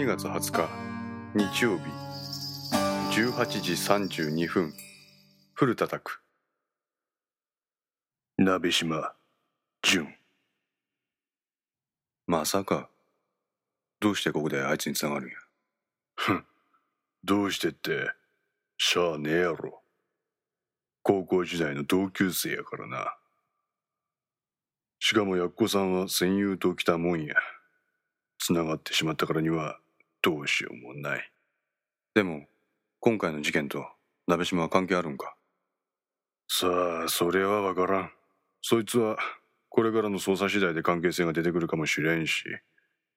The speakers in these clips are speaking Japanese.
12月20日日曜日18時32分古田拓鍋島淳まさかどうしてここであいつにつながるんや？ふんどうしてってしゃあねえやろ。高校時代の同級生やからな。しかもやっこさんは戦友と来たもんや。つながってしまったからにはどうしようもない。でも今回の事件と鍋島は関係あるんか？さあそれはわからん。そいつはこれからの捜査次第で関係性が出てくるかもしれんし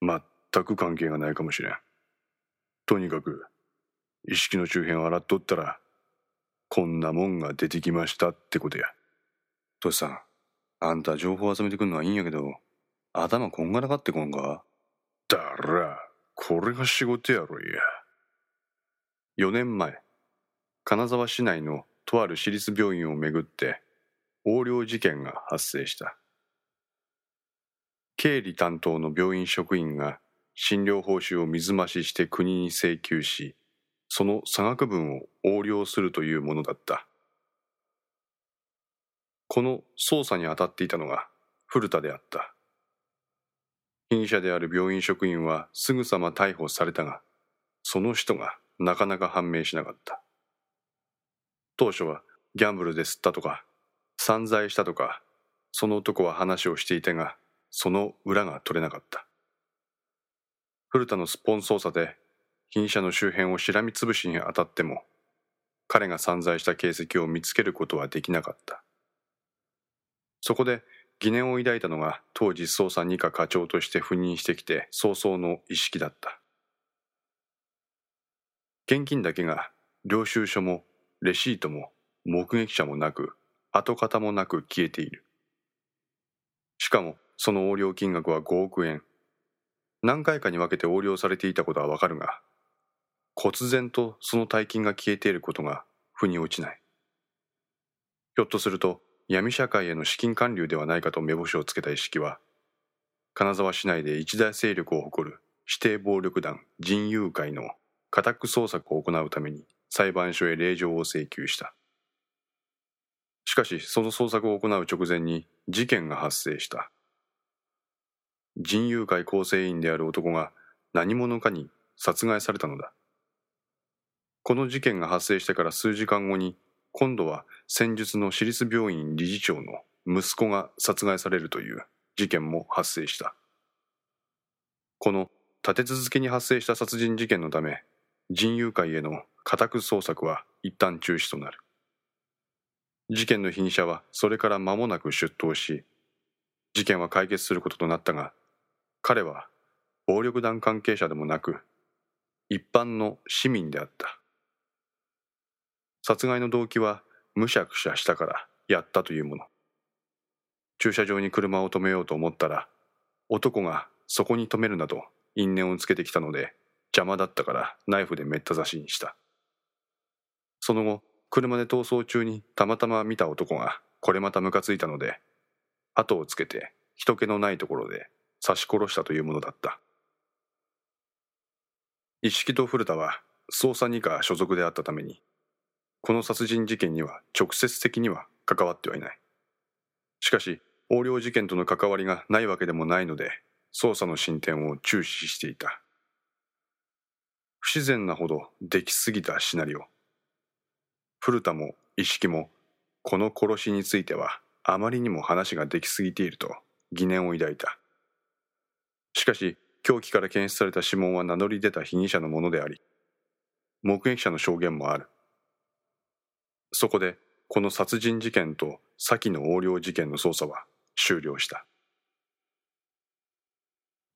全く関係がないかもしれん。とにかく意識の周辺を洗っとったらこんなもんが出てきましたってことや。トシさんあんた情報集めてくんのはいいんやけど頭こんがらがってこんか？だらこれが仕事やろいや。4年前金沢市内のとある私立病院をめぐって横領事件が発生した。経理担当の病院職員が診療報酬を水増しして国に請求しその差額分を横領するというものだった。この捜査に当たっていたのが古田であった。被疑者である病院職員はすぐさま逮捕されたがその人がなかなか判明しなかった。当初はギャンブルで吸ったとか散財したとかその男は話をしていたがその裏が取れなかった。古田のスポン捜査で被疑者の周辺をしらみつぶしに当たっても彼が散財した形跡を見つけることはできなかった。そこで疑念を抱いたのが当時捜査二課課長として赴任してきて早々の意識だった。現金だけが領収書もレシートも目撃者もなく跡形もなく消えている。しかもその横領金額は5億円。何回かに分けて横領されていたことはわかるが忽然とその大金が消えていることが腑に落ちない。ひょっとすると闇社会への資金還流ではないかと目星をつけた意識は金沢市内で一大勢力を誇る指定暴力団人友会の家宅捜索を行うために裁判所へ令状を請求した。しかしその捜索を行う直前に事件が発生した。人友会構成員である男が何者かに殺害されたのだ。この事件が発生してから数時間後に今度は戦術の私立病院理事長の息子が殺害されるという事件も発生した。この立て続けに発生した殺人事件のため人友会への家宅捜索は一旦中止となる。事件の被疑者はそれから間もなく出頭し事件は解決することとなったが彼は暴力団関係者でもなく一般の市民であった。殺害の動機はむしゃくしゃしたからやったというもの。駐車場に車を止めようと思ったら男がそこに止めるなど因縁をつけてきたので邪魔だったからナイフでめった刺しにした。その後車で逃走中にたまたま見た男がこれまたムカついたので後をつけて人気のないところで刺し殺したというものだった。一式と古田は捜査二課所属であったためにこの殺人事件には直接的には関わってはいない。しかし横領事件との関わりがないわけでもないので捜査の進展を注視していた。不自然なほどできすぎたシナリオ。古田も一色もこの殺しについてはあまりにも話ができすぎていると疑念を抱いた。しかし凶器から検出された指紋は名乗り出た被疑者のものであり目撃者の証言もある。そこでこの殺人事件と先の横領事件の捜査は終了した。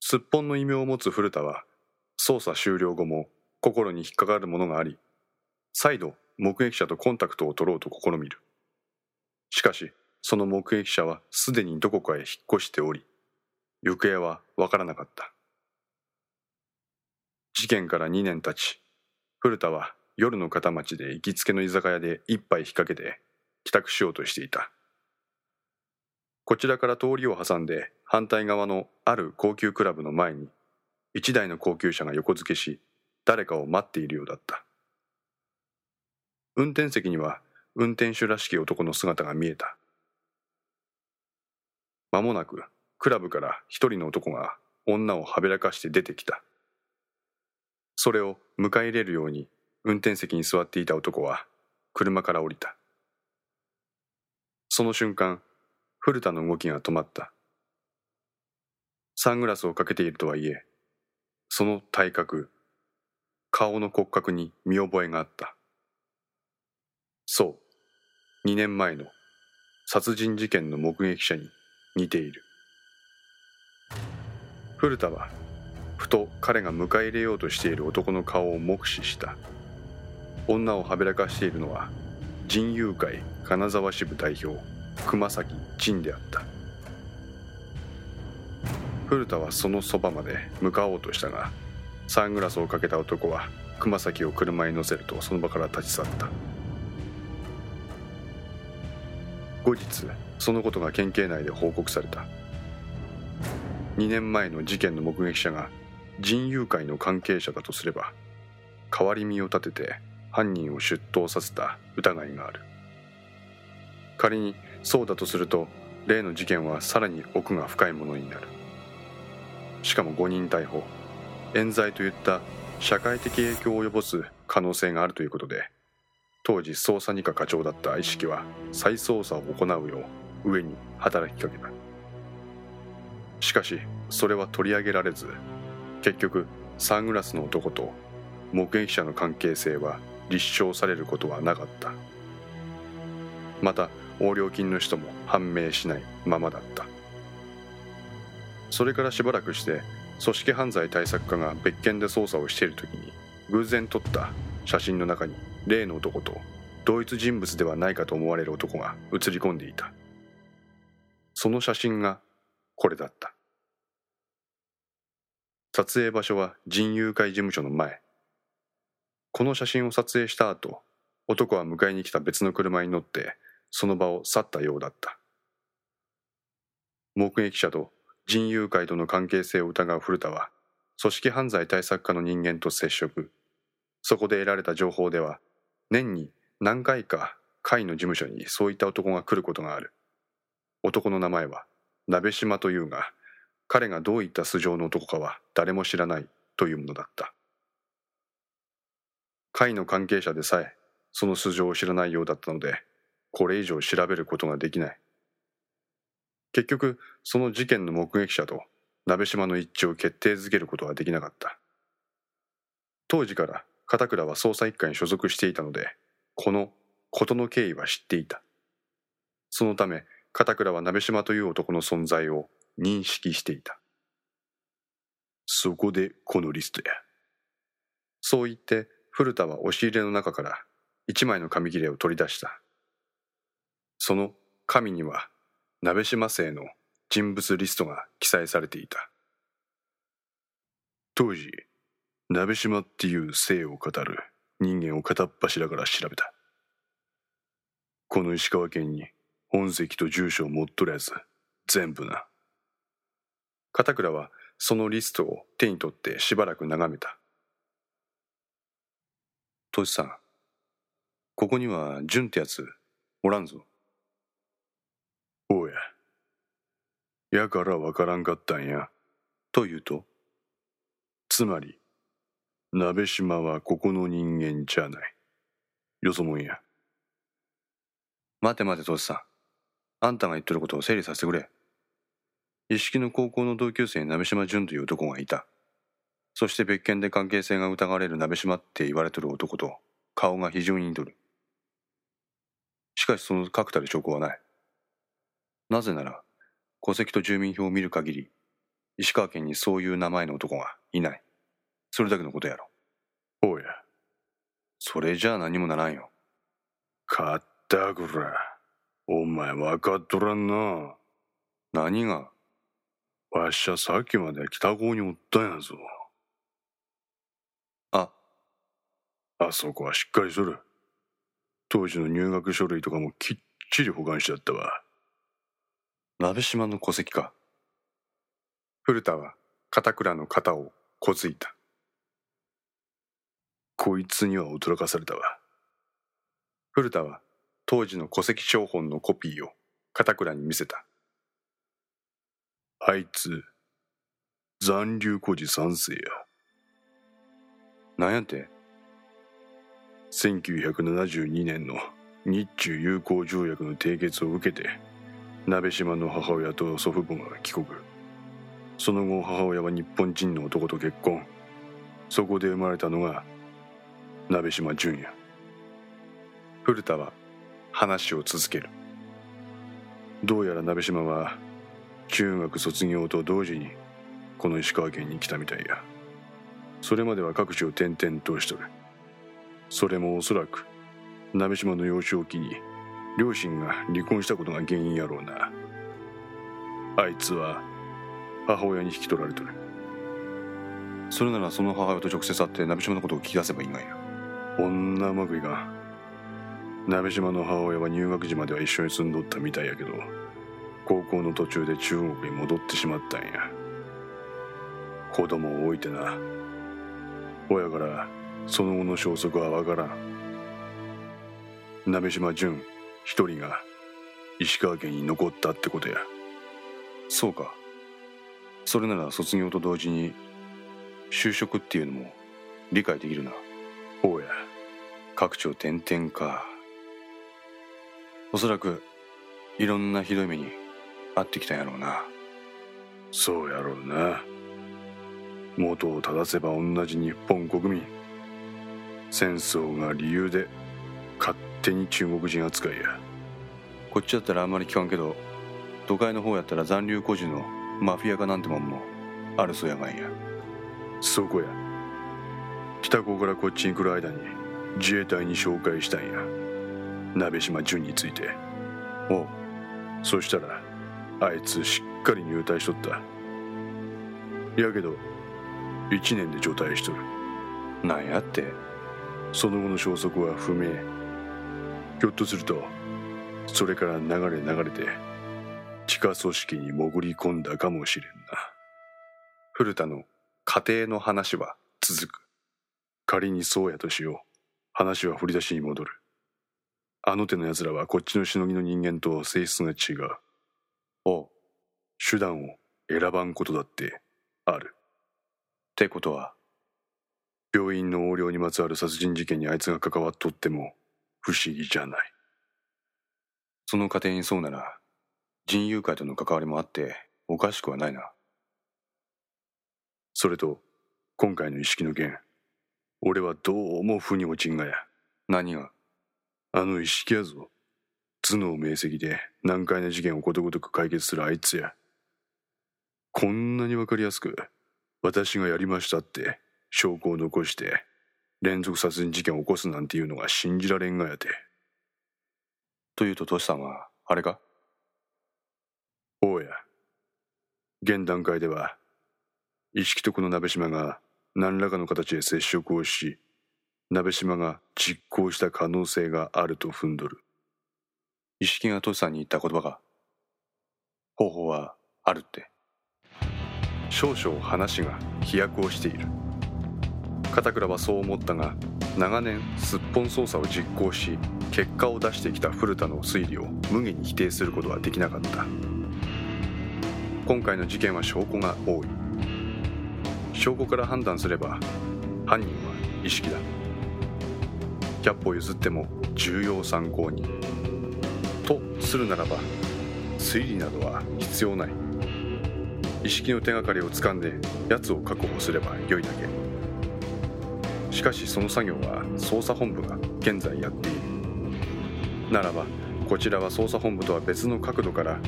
すっぽんの異名を持つ古田は捜査終了後も心に引っかかるものがあり再度目撃者とコンタクトを取ろうと試みる。しかしその目撃者はすでにどこかへ引っ越しており行方はわからなかった。事件から2年経ち古田は夜の片町で行きつけの居酒屋で一杯引っ掛けて帰宅しようとしていた。こちらから通りを挟んで反対側のある高級クラブの前に一台の高級車が横付けし誰かを待っているようだった。運転席には運転手らしき男の姿が見えた。間もなくクラブから一人の男が女をはべらかして出てきた。それを迎え入れるように運転席に座っていた男は車から降りた。その瞬間古田の動きが止まった。サングラスをかけているとはいえその体格顔の骨格に見覚えがあった。そう2年前の殺人事件の目撃者に似ている。古田はふと彼が迎え入れようとしている男の顔を目視した。女をはべらかしているのは人友会金沢支部代表熊崎仁であった。古田はそのそばまで向かおうとしたがサングラスをかけた男は熊崎を車に乗せるとその場から立ち去った。後日そのことが県警内で報告された。2年前の事件の目撃者が人友会の関係者だとすれば代わり身を立てて犯人を出頭させた疑いがある。仮にそうだとすると例の事件はさらに奥が深いものになる。しかも誤認逮捕。冤罪といった社会的影響を及ぼす可能性があるということで当時捜査二課課長だった意識は再捜査を行うよう上に働きかけた。しかしそれは取り上げられず結局サングラスの男と目撃者の関係性は立証されることはなかった。また横領金の人も判明しないままだった。それからしばらくして組織犯罪対策課が別件で捜査をしている時に偶然撮った写真の中に例の男と同一人物ではないかと思われる男が写り込んでいた。その写真がこれだった。撮影場所は人友会事務所の前。この写真を撮影した後男は迎えに来た別の車に乗ってその場を去ったようだった。目撃者と人友会との関係性を疑う古田は組織犯罪対策課の人間と接触。そこで得られた情報では年に何回か会の事務所にそういった男が来ることがある。男の名前は鍋島というが彼がどういった素性の男かは誰も知らないというものだった。会の関係者でさえその素性を知らないようだったのでこれ以上調べることができない。結局その事件の目撃者と鍋島の一致を決定づけることはできなかった。当時から片倉は捜査一課に所属していたのでこの事の経緯は知っていた。そのため片倉は鍋島という男の存在を認識していた。そこでこのリストや。そう言って古田は押し入れの中から一枚の紙切れを取り出した。その紙には鍋島姓の人物リストが記載されていた。当時鍋島っていう姓を語る人間を片っ柱から調べた。この石川県に本籍と住所を持っとるやつ全部な。片倉はそのリストを手に取ってしばらく眺めた。トシさんここには純ってやつおらんぞおや。やからわからんかったんや。というとつまり、鍋島はここの人間じゃない。よそもんや。待て待て、トシさん。あんたが言ってることを整理させてくれ。一式の高校の同級生に鍋島淳という男がいた。そして別件で関係性が疑われる鍋島って言われてる男と顔が非常に似とる。しかしその確たる証拠はない。なぜなら、戸籍と住民票を見る限り、石川県にそういう名前の男がいない。それだけのことやろ。おや。それじゃあ何もならんよ。かったくら。お前分かっとらんな。何が？わっしゃさっきまで北郷におったんやぞ。あ。あそこはしっかりしとる。当時の入学書類とかもきっちり保管しちゃったわ。鍋島の戸籍か。古田は片倉の肩をこついたこいつには驚かされたわ古田は当時の戸籍標本のコピーを片倉に見せたあいつ残留孤児三世やなんやて？1972年の日中友好条約の締結を受けて鍋島の母親と祖父母が帰国。その後母親は日本人の男と結婚。そこで生まれたのが鍋島淳也。古田は話を続ける。どうやら鍋島は中学卒業と同時にこの石川県に来たみたいや。それまでは各地を転々としとる。それもおそらく鍋島の幼少期に両親が離婚したことが原因やろうな。あいつは母親に引き取られとる。それならその母親と直接会って鍋島のことを聞き出せばいいがや。女うまくいかん鍋島の母親は入学時までは一緒に住んどったみたいやけど高校の途中で中国に戻ってしまったんや。子供を置いてな。親からその後の消息はわからん。鍋島淳一人が石川県に残ったってことや。そうか。それなら卒業と同時に就職っていうのも理解できるな。おや。各地を転々か。おそらくいろんなひどい目に遭ってきたんやろうな。そうやろうな。元を正せば同じ日本国民。戦争が理由で勝手に中国人扱いや。こっちだったらあんまり聞かんけど都会の方やったら残留孤児のマフィアかなんてもんもあるそうやがんや。そこや。北高からこっちに来る間に自衛隊に紹介したんや。鍋島淳について。おう。そしたらあいつしっかり入隊しとった。やけど1年で除隊しとる。なんやってその後の消息は不明。ひょっとするとそれから流れ流れて地下組織に潜り込んだかもしれんな。古田の家庭の話は続く。仮にそうやとしよう。話は振り出しに戻る。あの手の奴らはこっちのしのぎの人間と性質が違う。おう手段を選ばんことだってある。ってことは病院の横領にまつわる殺人事件にあいつが関わっとっても不思議じゃない。その家庭にそうなら人友会との関わりもあっておかしくはないな。それと今回の意識の件俺はどうも腑に落ちんがや。何が？あの意識やぞ。頭脳明晰で難解な事件をことごとく解決するあいつや。こんなにわかりやすく私がやりましたって証拠を残して連続殺人事件を起こすなんていうのが信じられんがやて。というとトシさんはあれか？おうや。現段階では意識とこの鍋島が何らかの形で接触をし鍋島が実行した可能性があると踏んどる。意識がトシさんに言った言葉が方法はあるって。少々話が飛躍をしている片倉はそう思ったが長年すっぽん捜査を実行し結果を出してきた古田の推理を無限に否定することはできなかった。今回の事件は証拠が多い。証拠から判断すれば犯人は意識だ。100歩譲っても重要参考人。とするならば推理などは必要ない。意識の手がかりをつかんで奴を確保すれば良いだけ。しかしその作業は捜査本部が現在やっている。ならばこちらは捜査本部とは別の角度から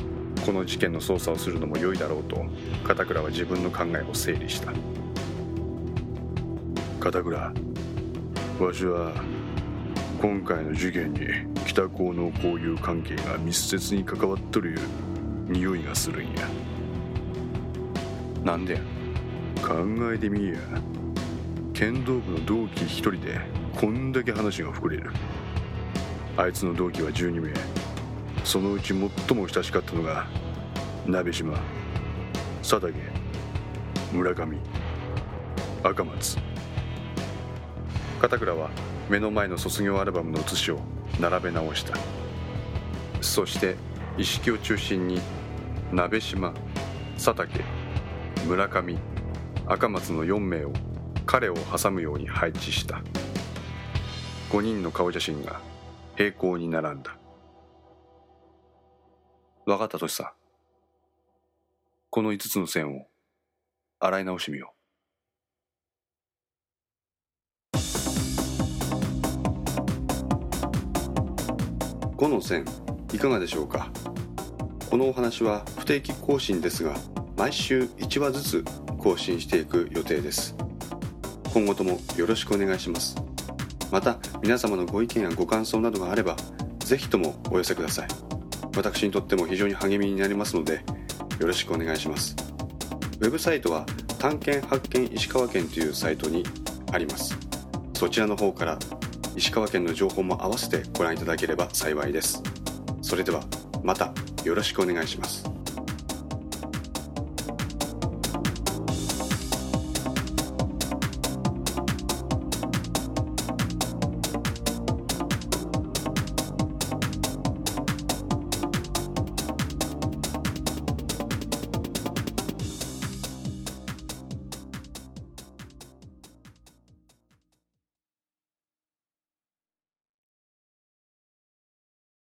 この事件の捜査をするのも良いだろうと片倉は自分の考えを整理した。片倉わしは今回の事件に北高の交友関係が密接に関わっとるいう匂いがするんや。なんでや？考えてみや。剣道部の同期一人でこんだけ話が膨れる。あいつの同期は12名。そのうち最も親しかったのが鍋島。佐竹。村上。赤松。片倉は目の前の卒業アルバムの写しを並べ直した。そして一式を中心に鍋島佐竹村上赤松の4名を彼を挟むように配置した。5人の顔写真が平行に並んだ。分かったトシさ。んこの5つの線を洗い直してみよう。5の線いかがでしょうか？このお話は不定期更新ですが毎週1話ずつ更新していく予定です。今後ともよろしくお願いします。また皆様のご意見やご感想などがあればぜひともお寄せください。私にとっても非常に励みになりますのでよろしくお願いします。ウェブサイトは探検発見石川県というサイトにあります。そちらの方から石川県の情報も合わせてご覧いただければ幸いです。それではまたよろしくお願いします。